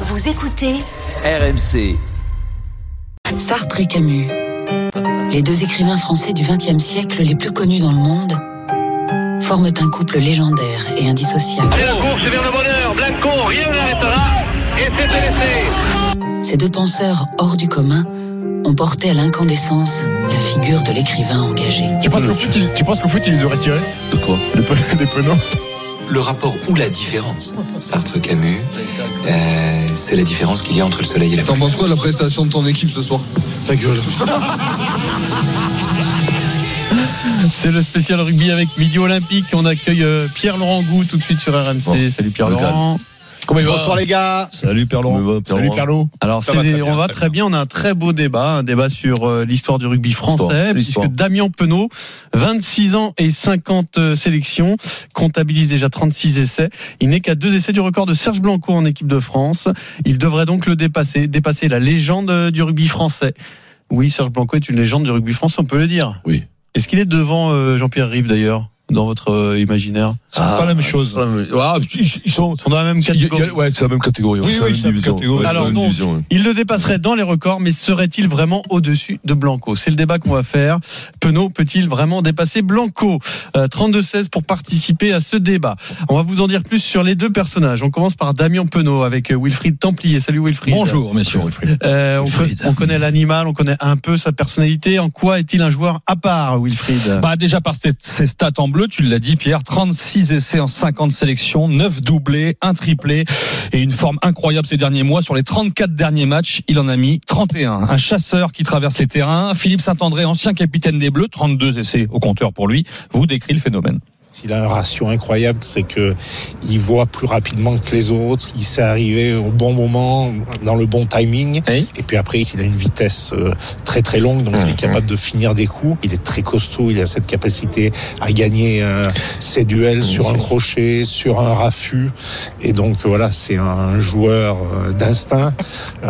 Vous écoutez RMC. Sartre et Camus. Les deux écrivains français du XXe siècle les plus connus dans le monde forment un couple légendaire et indissociable. Allez, la course vers le bonheur. Blanco, rien ne l'arrêtera. Et c'est laissé. Ces deux penseurs hors du commun ont porté à l'incandescence la figure de l'écrivain engagé. Tu penses qu'au foot, il, tu penses qu'au foot, il les aurait tirés? De quoi? Les, pe- les penaux le rapport ou la différence. Sartre Camus, euh, c'est la différence qu'il y a entre le soleil et la T'en penses quoi de la prestation de ton équipe ce soir? Ta gueule. C'est le spécial rugby avec Midi Olympique. On accueille euh, Pierre-Laurent Gou tout de suite sur RMC. Bon. Salut Pierre-Laurent. Comment il va Bonsoir les gars. Salut Perlon. Salut Perlo. Alors, Ça c'est- va très on bien, va très très bien. On a un très beau débat, un débat sur euh, l'histoire du rugby français, puisque. Damien Penaud, 26 ans et 50 euh, sélections, comptabilise déjà 36 essais. Il n'est qu'à deux essais du record de Serge Blanco en équipe de France. Il devrait donc le dépasser, dépasser la légende euh, du rugby français. Oui, Serge Blanco est une légende du rugby français, on peut le dire. Oui. Est-ce qu'il est devant euh, Jean-Pierre Rive d'ailleurs, dans votre euh, imaginaire C'est pas la même chose. Ah, ils, ils sont. Ils sont dans la même catégorie. a- ouais, c'est la même catégorie. Oui, la c'est même la même division. catégorie. Ouais, c'est la Alors même donc, division, ouais. il le dépasserait dans les records, mais serait-il vraiment au-dessus de Blanco? C'est le débat qu'on va faire. Penaud peut-il vraiment dépasser Blanco? Euh, 32-16 pour participer à ce débat. On va vous en dire plus sur les deux personnages. On commence par Damien Penaud avec euh, Wilfried Templier. Salut Wilfried. Bonjour, messieurs. Euh, on, Wilfried. co- on connaît l'animal, on connaît un peu sa personnalité. En quoi est-il un joueur à part, Wilfried? Bah déjà par ses ses stats en bleu, tu l'as dit Pierre, 36 essais en 50 sélections, 9 doublés, un triplé et une forme incroyable ces derniers mois. Sur les 34 derniers matchs, il en a mis 31. Un chasseur qui traverse les terrains. Philippe Saint-André, ancien capitaine des Bleus, 32 essais au compteur pour lui, vous décrit le phénomène. Il a un ratio incroyable, c'est que il voit plus rapidement que les autres. Il sait arriver au bon moment, dans le bon timing. Oui. Et puis après, il a une vitesse euh, très très longue, donc il est capable de finir des coups. Il est très costaud. Il a cette capacité à gagner euh, ses duels sur un crochet, sur un raffut. Et donc voilà, c'est un joueur euh, d'instinct.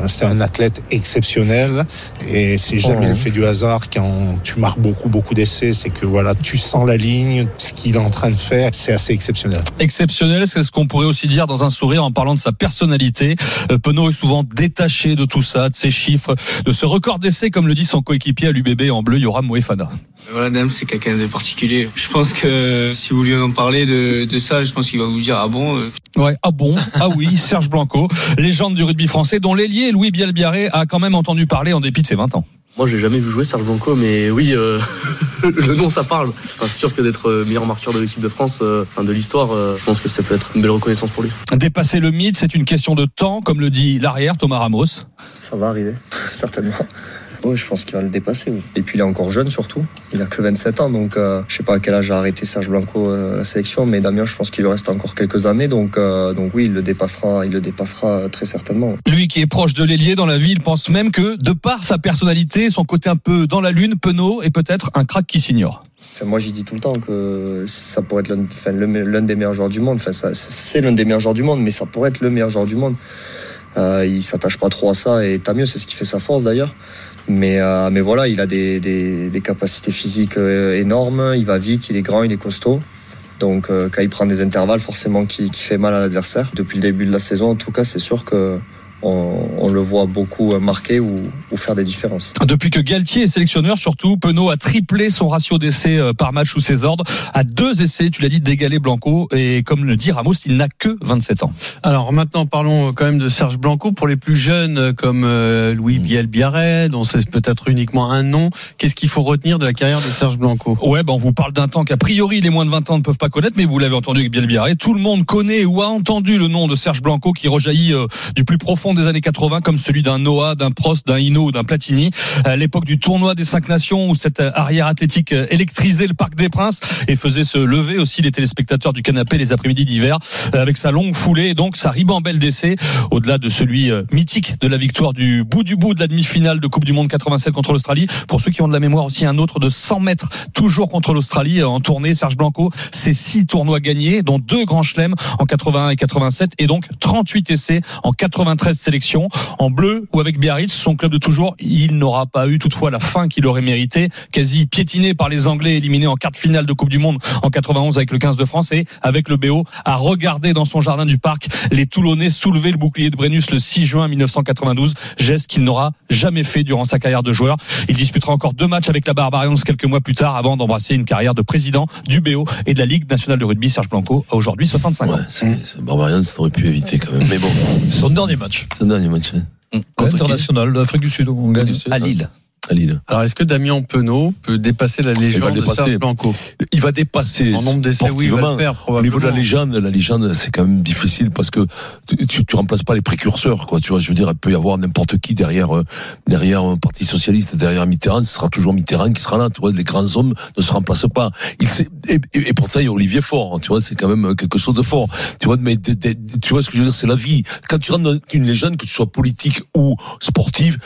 C'est un athlète exceptionnel. Et c'est jamais le fait du hasard quand tu marques beaucoup beaucoup d'essais. C'est que voilà, tu sens la ligne. Ce qu'il est en train de faire, c'est assez exceptionnel. exceptionnel, c'est ce qu'on pourrait aussi dire dans un sourire en parlant de sa personnalité. Euh, Penaud est souvent détaché de tout ça, de ses chiffres, de ce record d'essai, comme le dit son coéquipier à l'UBB en bleu, Yoram Moefana. Voilà, Dame, c'est quelqu'un de particulier. Je pense que si vous lui en parlez de, de ça, je pense qu'il va vous dire ah bon. euh, Ouais, ah bon Ah oui, Serge Blanco, légende du rugby français, dont l'ailier Louis Bielbiaré a quand même entendu parler en dépit de ses 20 ans. Moi, j'ai jamais vu jouer Serge Blanco, mais oui, euh, le nom, ça parle. Enfin, c'est sûr que d'être euh, meilleur marqueur de l'équipe de France, euh, enfin de l'histoire, euh, je pense que ça peut être une belle reconnaissance pour lui. Dépasser le mythe, c'est une question de temps, comme le dit l'arrière Thomas Ramos. Ça va arriver, certainement. Oui, je pense qu'il va le dépasser. oui. Et puis il est encore jeune surtout. Il a que 27 ans, donc euh, je sais pas à quel âge a arrêté Serge Blanco euh, la sélection, mais Damien, je pense qu'il lui reste encore quelques années, donc euh, donc oui, il le dépassera, il le dépassera euh, très certainement. Lui qui est proche de l'ailier dans la vie, il pense même que, de par sa personnalité, son côté un peu dans la lune, Penaud est peut-être un crack qui s'ignore. Enfin, moi, j'y dis tout le temps que ça pourrait être l'un enfin, des meilleurs joueurs du monde. Enfin, c'est l'un des meilleurs joueurs du monde, mais ça pourrait être le meilleur joueur du monde. Euh, il s'attache pas trop à ça et tant mieux, c'est ce qui fait sa force d'ailleurs. Mais, euh, mais voilà, il a des, des, capacités physiques euh, énormes, il va vite, il est grand, il est costaud. Donc euh, quand il prend des intervalles, forcément qui, qui fait mal à l'adversaire. Depuis le début de la saison, en tout cas, c'est sûr que on, on le voit beaucoup marquer ou, ou faire des différences. Depuis que Galtier est sélectionneur, surtout, Penaud a triplé son ratio d'essais euh, par match sous ses ordres, à deux essais, tu l'as dit, d'égaler Blanco, et comme le dit Ramos, il n'a que 27 ans. Alors maintenant, parlons quand même de Serge Blanco. Pour les plus jeunes, euh, comme euh, Louis Bielbiaré, dont c'est peut-être uniquement un nom, qu'est-ce qu'il faut retenir de la carrière de Serge Blanco? Ouais, ben on vous parle d'un temps qu'a priori les moins de 20 ans ne peuvent pas connaître, mais vous l'avez entendu avec Bielbiaré. Tout le monde connaît ou a entendu le nom de Serge Blanco qui rejaillit euh, du plus profond des années 80, comme celui d'un Noah, d'un Prost, d'un Hino ou d'un Platini. À l'époque du tournoi des cinq nations où cette euh, arrière athlétique euh, électrisait le Parc des Princes et faisait se lever aussi les téléspectateurs du canapé les après-midi d'hiver euh, avec sa longue foulée et donc sa ribambelle d'essai au-delà de celui euh, mythique de la victoire du bout du bout de la demi-finale de Coupe du Monde 87 contre l'Australie. Pour ceux qui ont de la mémoire aussi un autre de 100 mètres toujours contre l'Australie euh, en tournée. Serge Blanco, c'est six tournois gagnés dont deux grands chelems en 81 et 87 et donc 38 essais en 93 13 sélections en bleu ou avec Biarritz, son club de toujours. Il n'aura pas eu toutefois la fin qu'il aurait mérité, quasi piétiné par les Anglais, éliminé en quart de finale de Coupe du Monde en 91 avec le 15 de France et avec le BO à regarder dans son jardin du parc les Toulonnais soulever le bouclier de Brennus le 6 juin 1992, geste qu'il n'aura jamais fait durant sa carrière de joueur. Il disputera encore deux matchs avec la Barbarians quelques mois plus tard avant d'embrasser une carrière de président du BO et de la Ligue nationale de rugby. Serge Blanco a aujourd'hui 65 ans. Ouais, c'est, Barbarians, ça aurait pu éviter quand même. Mais bon. Son dernier match. Son dernier match. International d'Afrique du Sud, on gagne. À Lille. Alors, est-ce que Damien Penaud peut dépasser la légende de Serge Blanco? Il va dépasser. En nombre d'essais, oui, il va le faire, probablement. Au niveau de la légende, la légende, c'est quand même difficile parce que tu, tu, remplaces pas les précurseurs, quoi. Tu vois, je veux dire, il peut y avoir n'importe qui derrière, euh, derrière un parti socialiste, derrière Mitterrand, ce sera toujours Mitterrand qui sera là. Tu vois, les grands hommes ne se remplacent pas. Il et, et, et, pourtant, il y a Olivier Faure, hein, tu vois, c'est quand même quelque chose de fort. Tu vois, mais tu vois ce que je veux dire, c'est la vie. Quand tu rentres dans une légende, que tu sois politique ou sportive,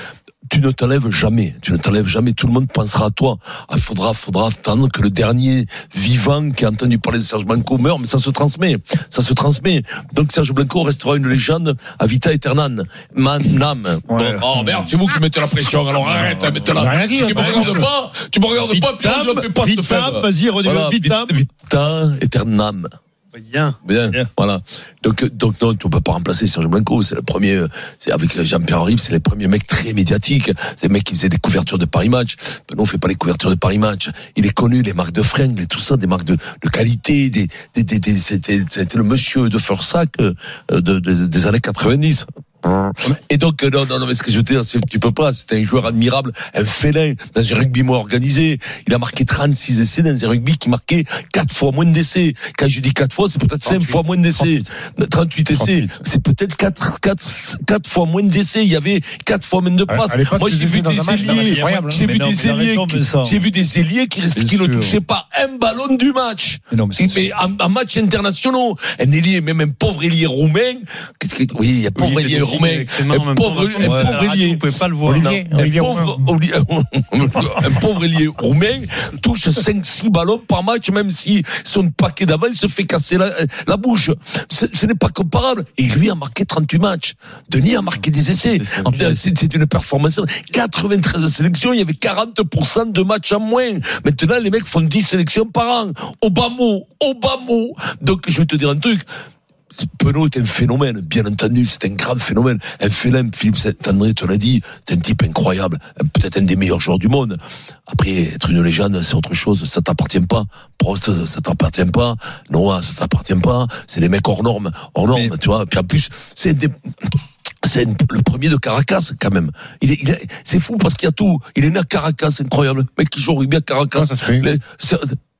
tu ne t'enlèves jamais. Tu ne t'enlèves jamais. Tout le monde pensera à toi. Il faudra, faudra attendre que le dernier vivant qui a entendu parler de Serge Blanco meure, mais ça se transmet. Ça se transmet. Donc Serge Blanco restera une légende à vita aeternam. Man, nam. Ouais. oh merde, c'est vous qui mettez la pression. Alors arrête, mettez-la. Tu me regardes pas. Tu me regardes pas, puis je ne fais pas de faire. Vas-y, redis voilà, Vitam. Vita aeternam. Bien. Bien. Bien. Voilà. Donc, donc non, tu peux pas remplacer Serge Blanco. C'est le premier. C'est avec Jean-Pierre Rive, c'est les premiers mecs très médiatiques. C'est les mecs qui faisaient des couvertures de Paris Match. Ben non, on fait pas les couvertures de Paris Match. Il est connu, les marques de fringues, et tout ça, des marques de, de qualité. Des, des, des, des c'était, c'était le monsieur de Fursac de, de, des années 90. Et donc, non, non, non, mais ce que je veux dire, c'est tu peux pas. C'était un joueur admirable, un félin, dans un rugby moins organisé. Il a marqué 36 essais dans un rugby qui marquait 4 fois moins d'essais. Quand je dis 4 fois, c'est peut-être 5 fois moins d'essais. 38 essais. C'est peut-être 4, 4, 4 fois moins d'essais. Il y avait 4 fois moins de passes. Moi, j'ai vu des ailiers, j'ai vu des ailiers, j'ai vu des ailiers qui, qui ne touchaient pas un ballon du match. Non, mais, mais en, en, match internationaux. Un ailier, même un pauvre ailier roumain. Oui, il y a pauvre ailier Un pauvre, un pauvre ailier. Vous pouvez pas le voir. Olivier, un, pauvre, ailier roumain touche 5-6 ballons par match, même si son paquet d'avant se fait casser la, la bouche. Ce n'est pas comparable. Et lui a marqué 38 matchs. Denis a marqué des essais. C'est une performance. 93 sélections, il y avait 40% de matchs en moins. Maintenant, les mecs font 10 sélections par an. Obama, Obama. Donc, je vais te dire un truc. Penaud est un phénomène, bien entendu, c'est un grand phénomène. Un phénomène, Philippe Saint-André te l'a dit, c'est un type incroyable, peut-être un des meilleurs joueurs du monde. Après, être une légende, c'est autre chose, ça t'appartient pas. Prost, ça t'appartient pas. Noah, ça t'appartient pas. C'est des mecs hors normes, hors normes, Mais... tu vois. Puis en plus, c'est des c'est le premier de Caracas quand même. Il il c'est fou parce qu'il y a tout. Il est né à Caracas, c'est incroyable. Le mec qui joue au rugby à Caracas. ça se fait? Les,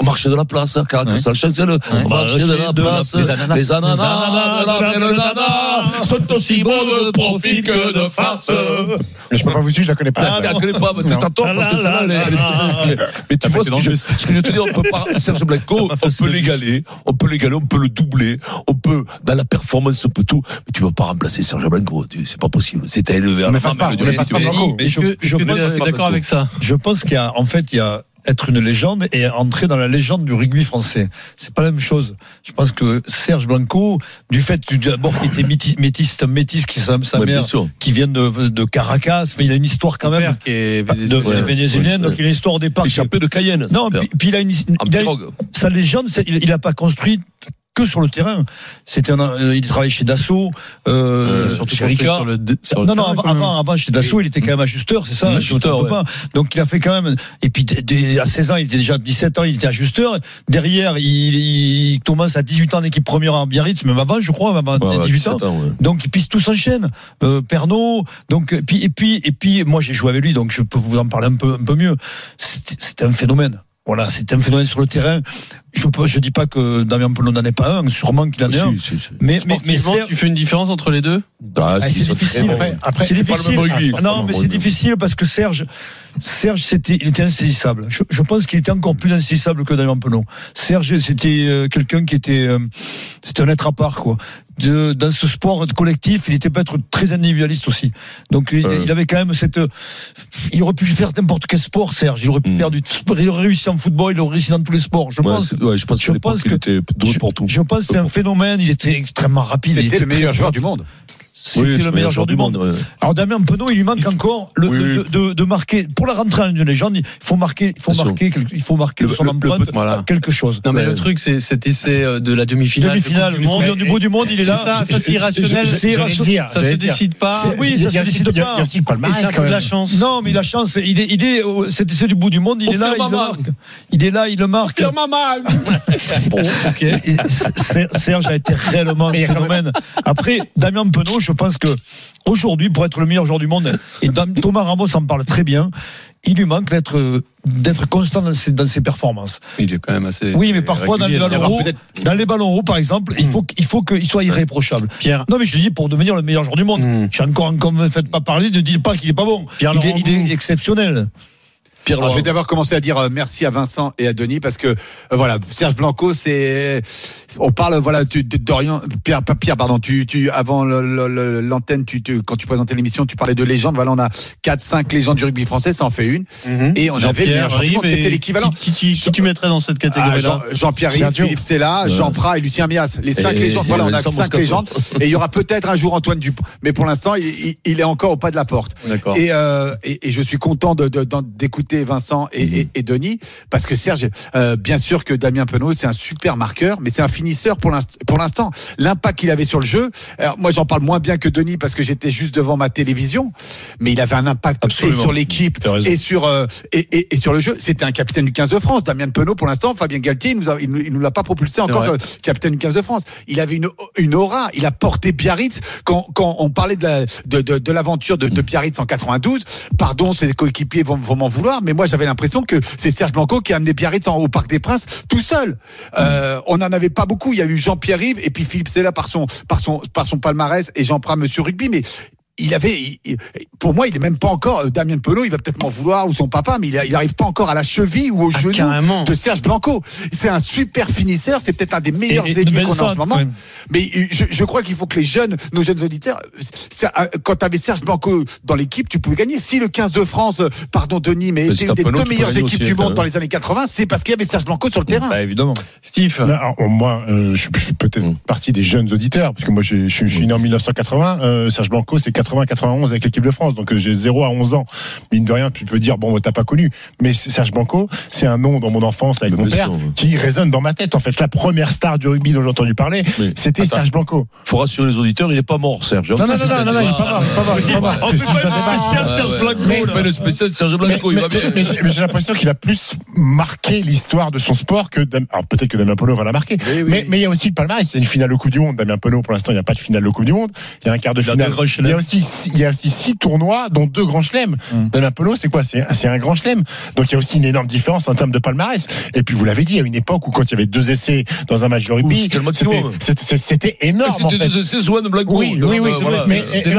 au marché de la place, hein, Caracas, ouais. ça le ouais. marché de la place. Les ananas, les ananas, les ananas de la nana sont aussi bons de profil que de face. Mais je peux pas vous suivre, je la connais pas. Ah, tu la connais pas, mais t'as tort parce que celle-là, elle, elle est Mais tu vois ce que, je, ce que je te dis, on peut pas, Serge Blanco, on peut l'égaler, on peut l'égaler, on peut le doubler, on peut, dans la performance, on peut tout, mais tu vas pas remplacer Serge Blanco, c'est pas possible. C'était élevé à la main, mais ne fasse pas Blanco. Je, pense, d'accord avec ça. Je pense qu'il y a, en fait, il y a, être une légende et entrer dans la légende du rugby français. C'est pas la même chose. Je pense que Serge Blanco, du fait d'abord qu'il était métis, métis, c'est un métis qui sa, sa ouais, mère qui vient de, de Caracas, mais il a une histoire quand même qui est vénézuélien, de, ouais, vénézuélien ouais, donc il a une histoire au départ. Échappé de Cayenne. Non, puis, puis, il a une, il a, sa légende, il, il a pas construit que sur le terrain. C'était un, euh, il travaillait chez Dassault, euh, euh, chez Ricard. Le, non, non, avant, avant, avant, chez Dassault, il était quand même ajusteur, c'est ça, ajusteur, ouais. Donc il a fait quand même, et puis à 16 ans, il était déjà 17 ans, il était ajusteur. Derrière, il, il commence à 18 ans en équipe première en Biarritz, même avant, je crois, avant ouais, 18 ans. ans ouais. Donc, puis tout s'enchaîne. Euh, Pernod, donc, et puis, et puis, et puis, moi, j'ai joué avec lui, donc je peux vous en parler un peu, un peu mieux. C'était un phénomène. Voilà, c'est un phénomène sur le terrain. Je ne dis pas que Damien Penaud n'en est pas un, sûrement qu'il en est un. Si, si, si. Mais, mais, mais tu fais une différence entre les deux? Bah, ah, C'est difficile. Après, après c'est difficile. Pas le même rugby, ah, non, mais c'est difficile parce que Serge, Serge, c'était, il était insaisissable. Je, je pense qu'il était encore plus insaisissable que Damien Penaud. Serge, c'était euh, quelqu'un qui était, euh, c'était un être à part, quoi. De, dans ce sport collectif, il était peut-être très individualiste aussi. Donc il, euh. il, avait quand même cette. Il aurait pu faire n'importe quel sport, Serge. Il aurait pu mm. faire du. Il aurait réussi en football, il aurait réussi dans tous les sports. Je ouais, pense. Ouais, je pense, je pense que était doué pour tout. Je pense que c'est un phénomène. Il était extrêmement rapide. C'était le meilleur joueur du monde. Oui, c'est le meilleur joueur du monde. ouais. Alors Damien Penaud, il lui manque encore le, Oui, de, oui. de, de marquer pour la rentrée en une légende. Il faut marquer, il faut marquer, quelque- il faut marquer Le- de son le- empreinte voilà. quelque chose. Non mais Ouais. le truc c'est cet essai euh, de la demi-finale. de Demi-finale du, du monde. du bout du monde, il est là. ça, ça c'est irrationnel. C'est irrationnel. Ça se décide pas. Oui, ça se décide pas. Il y a aussi le palmarès de la chance. Non, mais la chance, il est, il est, cet essai du bout du monde, il est là, il le marque. Il est là, il le marque. Serge a été réellement un phénomène. Après, Damien Penaud, je pense que aujourd'hui, pour être le meilleur joueur du monde, et Thomas Ramos en parle très bien, il lui manque d'être d'être constant dans ses, dans ses performances. Il est quand même assez. Oui, mais parfois dans les ballons hauts, dans les ballons hauts, par exemple, il faut il faut qu'il soit irréprochable. Pierre. Non, mais je te dis pour devenir le meilleur joueur du monde. Hmm. Je suis encore encore me faites pas parler, ne dites pas qu'il est pas bon. Pierre il, est, il exceptionnel. Pierre Alors, je vais d'abord commencer à dire euh, merci à Vincent et à Denis parce que euh, voilà Serge Blanco c'est on parle voilà tu de- d'Orient Pierre pas Pierre pardon tu tu avant l'antenne tu, tu quand tu présentais l'émission tu parlais de légendes voilà on a quatre cinq légendes du rugby français ça en fait une Mhm. et on avait c'était l'équivalent Qui, qui, qui tu mettrais dans cette Ah, catégorie-là Jean- Jean-Pierre duo. Philippe Sella, Jean Prat et Lucien Mias. Les cinq Et- légendes. et Voilà, on a Vincent cinq Moscato. légendes. Et il y aura peut-être un jour Antoine Dupont. Mais pour l'instant, il, il- il est encore au pas de la porte. D'accord. Et, euh, et, et je suis content de- de- d'écouter Vincent et, et, et Denis parce que Serge, euh, bien sûr que Damien Penaud, c'est un super marqueur, mais c'est un finisseur pour l'inst- pour l'instant. L'impact qu'il avait sur le jeu. Alors moi, j'en parle moins bien que Denis parce que j'étais juste devant ma télévision, mais il avait un impact et sur l'équipe et sur euh, et, et, et sur le jeu. C'était un capitaine du 15 de France, Damien Penaud. Pour l'instant, Fabien Galtier, il nous, a- il nous, il nous l'a pas propulsé encore vrai. euh, capitaine du 15 de France. Il avait une, une aura. Il a porté Biarritz quand, quand on parlait de la- de, de, de l'aventure de, de Biarritz en 92. Pardon, ses coéquipiers vont, vont m'en vouloir, mais moi j'avais l'impression que c'est Serge Blanco qui a amené Biarritz en, au Parc des Princes tout seul. Euh, on n'en avait pas beaucoup. Il y a eu Jean-Pierre Rive et puis Philippe Sella par son, par son, par son palmarès et Jean Prat, Monsieur Rugby, mais il avait, il- pour moi, il est même pas encore euh, Damien Penaud. Il va peut-être m'en vouloir ou son papa, mais il, a- il arrive pas encore à la cheville ou au Ah, genou carrément. de Serge Blanco. C'est un super finisseur. C'est peut-être un des meilleurs ailiers qu'on a en ce moment. ouais. Mais euh, je, je crois qu'il faut que les jeunes, nos jeunes auditeurs, ça, euh, quand tu avais Serge Blanco dans l'équipe, tu pouvais gagner. Si le 15 de France, pardon Denis, mais Mais était c'est une des deux meilleures équipes aussi, du monde dans les années 80, c'est parce qu'il y avait Serge Blanco sur le terrain. Bah, évidemment. Steve. Non, alors, moi, euh, je, je suis peut-être Mm. partie des jeunes auditeurs, parce que moi, j'ai- je suis je suis né en 1980. euh, Serge Blanco, c'est 80-91 avec l'équipe de France. Donc, euh, j'ai 0 à 11 ans. Mine de rien, tu peux dire, bon, t'as pas connu. Mais Serge Blanco, c'est un nom dans mon enfance avec mon père sûr. qui résonne dans ma tête. En fait, la première star du rugby dont j'ai entendu parler, c'était. Serge Blanco. Faut rassurer les auditeurs, il n'est pas mort, Serge. Non, non, non, non, non, il est pas mort, il est pas mort, il est pas mort. On fait pas Serge. Blanco, le spécial de Serge Mais, Blanco, il mais- va bien. mais j'ai l'impression qu'il a plus marqué l'histoire de son sport que alors peut-être que Damien Penaud va la marquer. Mais, il y a aussi le palmarès. Il y a une finale au Coupe du Monde. Damien Penaud, pour l'instant, il n'y a pas de finale au Coupe du Monde. Il y a un quart de finale. deux grands Il y chelems. a aussi, six- il y a aussi six tournois, dont deux grands chelems. Mm. Damien Penaud, c'est quoi? C'est un grand chelem. Donc il y a aussi une énorme différence en termes de palmarès. Et puis vous l'avez dit, il y a une époque où quand il y avait deux essais dans un match de rugby, c'était énorme. en C'était fait. deux essais, Swan Blanco. Oui, oui, oui, euh. Mais C'était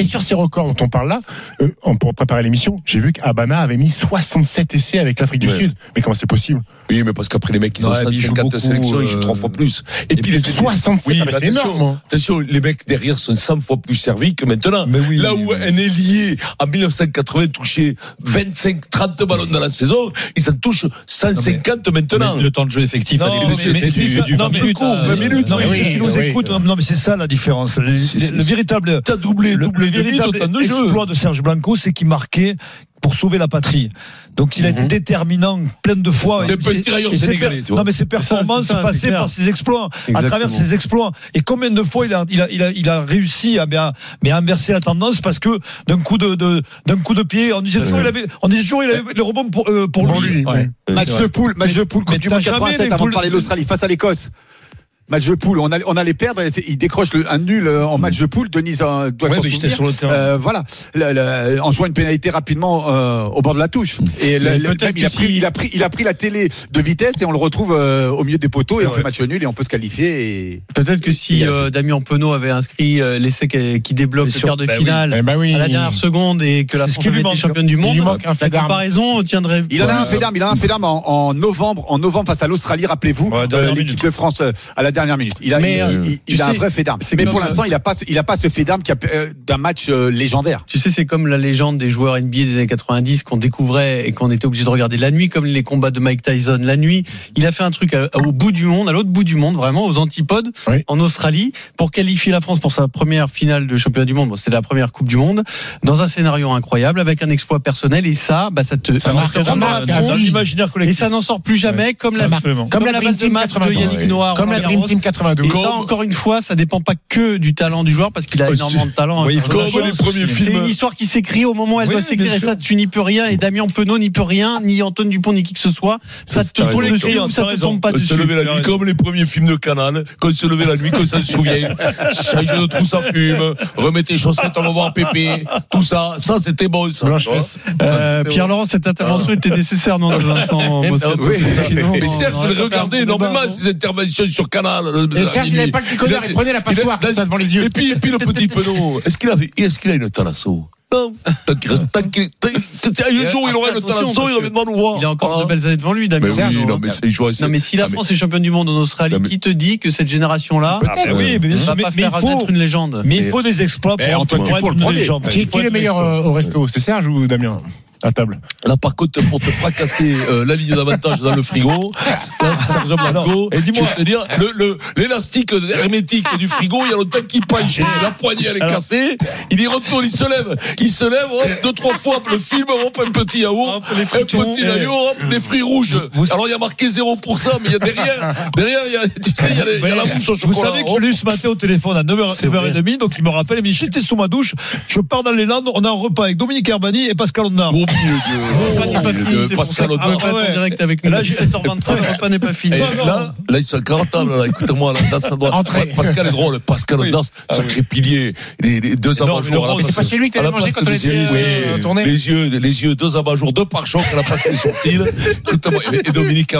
et- sur ces records dont on parle là, euh, pour préparer l'émission, j'ai vu qu'Abana avait mis 67 essais avec l'Afrique du. Sud. Mais comment c'est possible? Oui, mais parce qu'après les mecs, ils ont Ouais, mais ils jouent 150 beaucoup, sélections, ils jouent euh, trois fois plus. Et, puis les 67, Oui, ah, mais c'est attention, énorme. Attention, les mecs derrière sont 100 fois plus servis que maintenant. Mais oui. Là où un ailier en 1980 touchait 25, 30 ballons dans la saison, ils en touchent 150 maintenant. Le temps de jeu effectif à Non, mais- c'est du, ça. du Non, 20 mais minutes. court, à- 20 minutes, non, oui, mais ceux oui, qui nous oui. écoutent, non, non, mais c'est ça la différence. Le, véritable, T'as doublé, doublé le véritable temps de jeu. exploit de Serge Blanco, c'est qu'il marquait pour sauver la patrie. Donc il a été Mhm. déterminant plein de fois. Tirailleur et ses sénégalais, per- tu vois. Non mais ses performances c'est ça, c'est passaient clair. par ses exploits, à travers ses exploits. Et combien de fois il a, il a, il a, il a réussi à, mais à, mais à inverser la tendance parce que d'un coup de, de d'un coup de pied, on disait toujours il avait, on disait toujours il avait le rebond pour, euh, pour lui. Ouais. Match de poule, match de poule, Mais Coupe du t'as Monde jamais 87 les avant de parler de l'Australie face à l'Écosse. Match de poule, on, allait- on allait perdre, il décroche le, un nul euh, en match de poule. Denise euh, doit Ouais, s'en mais j'étais souvenir. sur le terrain. Euh, voilà, Le- le- en jouant une pénalité rapidement euh, au bord de la touche. Et même, il, a pris, si- il, a pris, il a pris la télé de vitesse et on le retrouve euh, au milieu des poteaux et on fait match nul et on peut se qualifier. Et... Peut-être que si Il a- euh, Damien Penaud avait inscrit euh, l'essai qui, qui débloque le quart de bah finale Eh oui. à la dernière seconde et que la France avait été championne du monde, la comparaison tiendrait. Il en a un fait d'armes, il en a un fait d'armes en, novembre, en novembre face à l'Australie, rappelez-vous, l'équipe de France à la dernière dernière minute. Il a, Mais, il- euh, il- a un vrai fait d'armes. Mais comme pour l'instant, il a pas, ce- il a pas ce fait d'armes euh, d'un match euh, légendaire. Tu sais, c'est comme la légende des joueurs NBA des années 90 qu'on découvrait et qu'on était obligé de regarder la nuit, comme les combats de Mike Tyson la nuit. Il a fait un truc à- au bout du monde, à l'autre bout du monde, vraiment aux antipodes, Oui. en Australie, pour qualifier la France pour sa première finale de championnat du monde. Bon, c'était la première Coupe du Monde, dans un scénario incroyable, avec un exploit personnel. Et ça, bah, ça te, Ça ça marque, la dans l'imaginaire Et collectif. ça n'en sort plus jamais, comme Ça la, marque. comme, Comme la la Dream balle de Team match de 92. Yannick. Noir. Comme la Dream. Team 92. Et ça, encore une fois, ça dépend pas que du talent du joueur, parce qu'il a Oh, énormément de talent. Oui, il hein. aussi. C'est une histoire qui s'écrit au moment où elle Oui, doit s'écrire et ça tu n'y peux rien et Damien Penaud n'y peut rien ni Antoine Dupont ni qui que ce soit ça Ça, te tombe dessus ou ça te tombe pas se dessus levait la nuit comme les premiers films de Canal, quand se levait la nuit, qu'on s'en souvient. Changer de trou, ça fume. Remettez les chaussettes, on va voir Pépé. Tout ça, ça c'était bon, ça. Ça, Euh, c'était Pierre-Laurent cette intervention était nécessaire non Vincent Oui, Serge, je regardais bon énormément ces interventions sur Canal. Et Serge, il n'avait pas le décodeur, il prenait la passoire, il a- comme ça, devant les yeux. Et puis, et puis le petit Penaud, est-ce qu'il avait, est-ce qu'il a une thalasso? Non. Tant qu'il reste, tant qu'il, tant- tant- un jour, il Attention, thalasso, parce il reviendra nous voir. il a encore de belles années devant lui Damien Mais oui, non, mais c'est joueur. non mais si la Ah, France est championne du monde en Australie qui te dit que cette génération là Ah, ben oui, mais, va pas faire il faut, naître une légende mais il faut des exploits Mais pour, être le une légende. Qui, faut qui est le meilleur au resto? C'est Serge ou Damien? À table. Là, par contre, pour te fracasser euh, la ligne d'avantage dans le frigo, là, Serge Blanco. Et dis-moi- je vais te dire, le, le, l'élastique hermétique du frigo, il y a le temps qui penche. La poignée, elle est Alors- cassée. Il y retourne, il se lève. Il se lève, hop, deux, trois fois, le film, hop, un petit yaourt. Hop, les Un petit yaourt, hop, des fruits rouges. Vous- Alors, il y a marqué 0%, mais il y a derrière, derrière, il y a, tu sais, il y a, les- il y a la mousse au Vous savez que je l'ai eu ce matin au téléphone à 9h, C'est vrai. 9h30, donc il me rappelle, il me dit j'étais sous ma douche, je pars dans les Landes, on a un repas avec Dominique Herbani et Pascal Ondard. De, Pascal ouais. en direct avec nous. Là, Là, j'ai- 17h23, le repas n'est pas fini. Là, ils sont cartables. Écoutez-moi, là, ça doit. Pascal est drôle. Pascal Ah sacré pilier. Les, deux Non, mais c'est pas chez lui que t'allais la manger quand on était tourné Les yeux, les yeux, deux abat-jours, deux par choc, elle a passé les sourcils. Et Dominique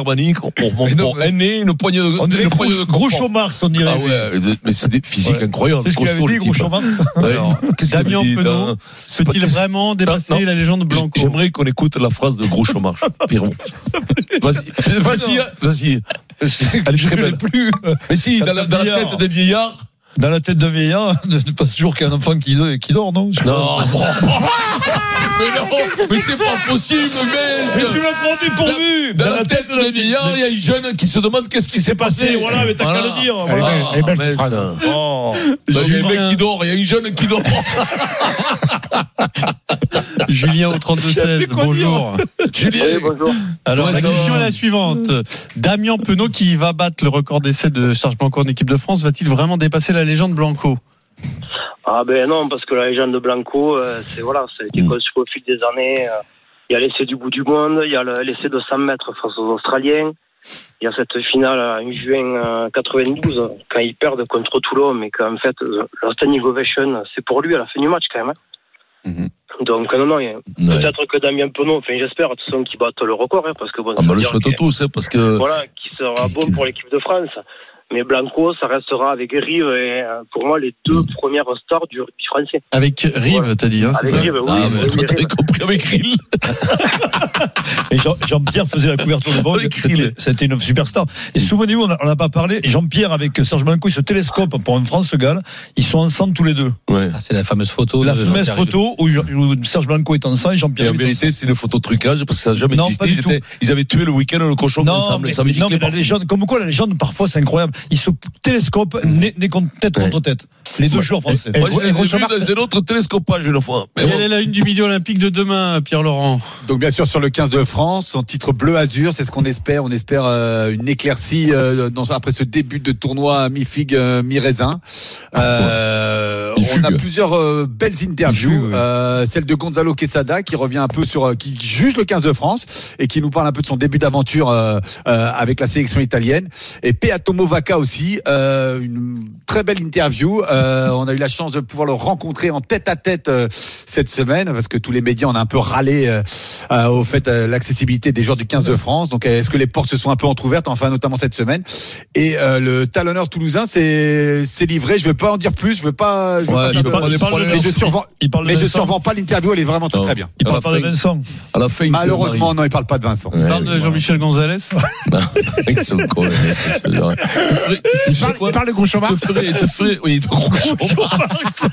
mon mais- aîné, une poignée de, On dirait Gros. Marx, on dirait. Ah ouais, mais c'est des physiques incroyables. C'est ce qu'il avait dit, Gros qu'il Damien Penaud, Peut-il vraiment dépasser la légende Blanco J'aimerais qu'on écoute la phrase de Gros Chômage. Pierrot. Vas-y, vas-y, vas-y. Elle est très belle. plus. Mais si, dans la, un dans la vieillard. tête des vieillards. Dans la tête d'un vieillard, de pas toujours qu'il y a un enfant qui, qui dort, non? Non. mais non, mais c'est pas possible, mais. Mais tu l'as prends dépourvu Dans la tête des vieillards, il y a une jeune qui se demande qu'est-ce qui s'est passé. Voilà, mais t'as qu'à le dire. Elle est Voilà. belle, elle est belle, Ah, cette phrase. mince. Oh. Bah, Il y a un mec qui dort, il y a une jeune qui dort. Julien au 32-16, bonjour. Julien. Oui, bonjour. Alors la question est la suivante. Damien Penaud qui va battre le record d'essai de Serge Blanco en équipe de France, va-t-il vraiment dépasser la légende Blanco? Ah ben non, parce que la légende de Blanco, euh, c'est voilà, ça a été Mm. construit au fil des années. euh, Il y a l'essai du bout du monde, il y a le- l'essai de 100 mètres face aux Australiens. Il y a cette finale en juin euh, 92, quand ils perdent contre Toulon, mais qu'en fait, euh, la standing ovation, c'est pour lui à la fin du match quand même. hein. Mhm. Donc non, non, Ouais. peut-être que Damien enfin j'espère, de toute façon, qu'il batte le record, hein, parce que bon, Ah, bah, le souhaite que- tous, hein, parce que. voilà, qui sera bon pour l'équipe de France. Mais Blanco, ça restera avec Rive et euh, pour moi les deux premières stars du rugby français. Avec Rive, Ouais. t'as dit, hein, c'est ça Rive, oui. Ah, mais oui, t'avais Rive. compris avec Rill. Et Jean- Jean-Pierre faisait la couverture de Vogue. Avec C'était une superstar. Et souvenez-vous, on n'a pas parlé. Jean-Pierre avec Serge Blanco, ils se télescopent pour un France-Gall. Ils sont ensemble tous les deux. Ouais. Ah, c'est la fameuse photo. La fameuse photo où, Jean- où Serge Blanco est ensemble et Et Jean-Pierre en vérité, c'est une photo trucage parce que ça n'a jamais Non, existé. pas du Ils, étaient- ils avaient tué le week-end le cochon Non, ensemble. mais, ça mais non, mais la légende, comme quoi la légende, parfois, c'est incroyable. Ils se télescopent Mm. nez, nez contre tête contre tête. Les deux joueurs français. Et- Moi, je et les ai vus dans un autre télescopage une fois. Mais Quelle bon. est la une du midi olympique de demain, Pierre Laurent Donc bien sûr sur le 15 de France, son titre bleu azur, c'est ce qu'on espère. On espère euh, une éclaircie euh, dans, après ce début de tournoi mi figue mi raisin. Euh, on a plusieurs euh, belles interviews. Euh, celle de Gonzalo Quesada qui revient un peu sur, euh, qui juge le 15 de France et qui nous parle un peu de son début d'aventure euh, euh, avec la sélection italienne. Et Peatomo Vaca aussi, euh, une très belle interview. Euh, on a eu la chance de pouvoir le rencontrer en tête à tête euh, cette semaine parce que tous les médias on a un peu râlé euh, euh, au fait euh, l'accessibilité des joueurs du 15 de France. Donc est-ce que les portes se sont un peu entrouvertes enfin notamment cette semaine? Et euh, le talonneur toulousain c'est c'est livré. Je veux pas en dire plus. Je veux pas. Je veux Ouais, pas je faire veux de- pas les parle de mais je survends. Il parle Mais je Vincent. survends pas l'interview. Elle est vraiment très très bien. Il parle pas de. Vincent. À la fin, il se Malheureusement non, il parle pas de Vincent. Il parle de voilà. Jean-Michel Gonzalez Te ferais, te Il ferais parle, quoi il parle de gros chômage. te ferais, te ferais, oui, de.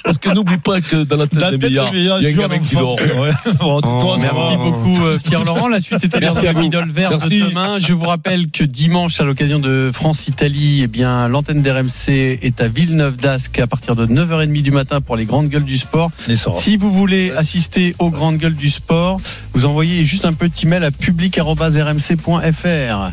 Parce que n'oublie pas que dans la tête La des milliards, il y a un gamin qui un dort. enfant. Ouais. Bon, toi, ça Merci beaucoup euh, Pierre Laurent. La suite est à. Midol vert de Merci. demain. Je vous rappelle que dimanche, à l'occasion de France-Italie, eh bien l'antenne d'RMC est à Villeneuve d'Ascq à partir de 9h30 du matin pour les grandes gueules du sport. Si vous voulez assister aux grandes gueules du sport, vous envoyez juste un petit mail à public.rmc.fr.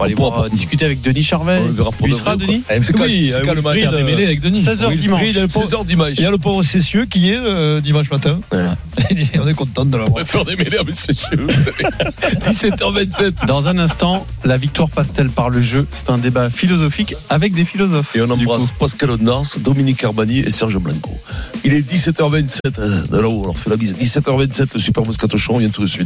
Aller On pourra voir, pas- euh, discuter avec Denis Charvet. On de seras, vrai, Denis quand, Oui, c'est euh, le matin euh, avec Denis. 16h dimanche. Wilfried, le pauvre- 16h dimanche. Il y a le pauvre Cessieux qui est euh, dimanche matin. On est content de On l'avoir. va faire des mêlées avec ces cheveux. 17h27. Dans un instant, la victoire passe-t-elle par le jeu? C'est un débat philosophique avec des philosophes. Et on embrasse. Pascal Odnars, Dominique Armani et Serge Blanco. Il est 17h27. euh, De là-haut, on leur fait la bise. 17h27, le Super Moscato Show, on vient tout de suite.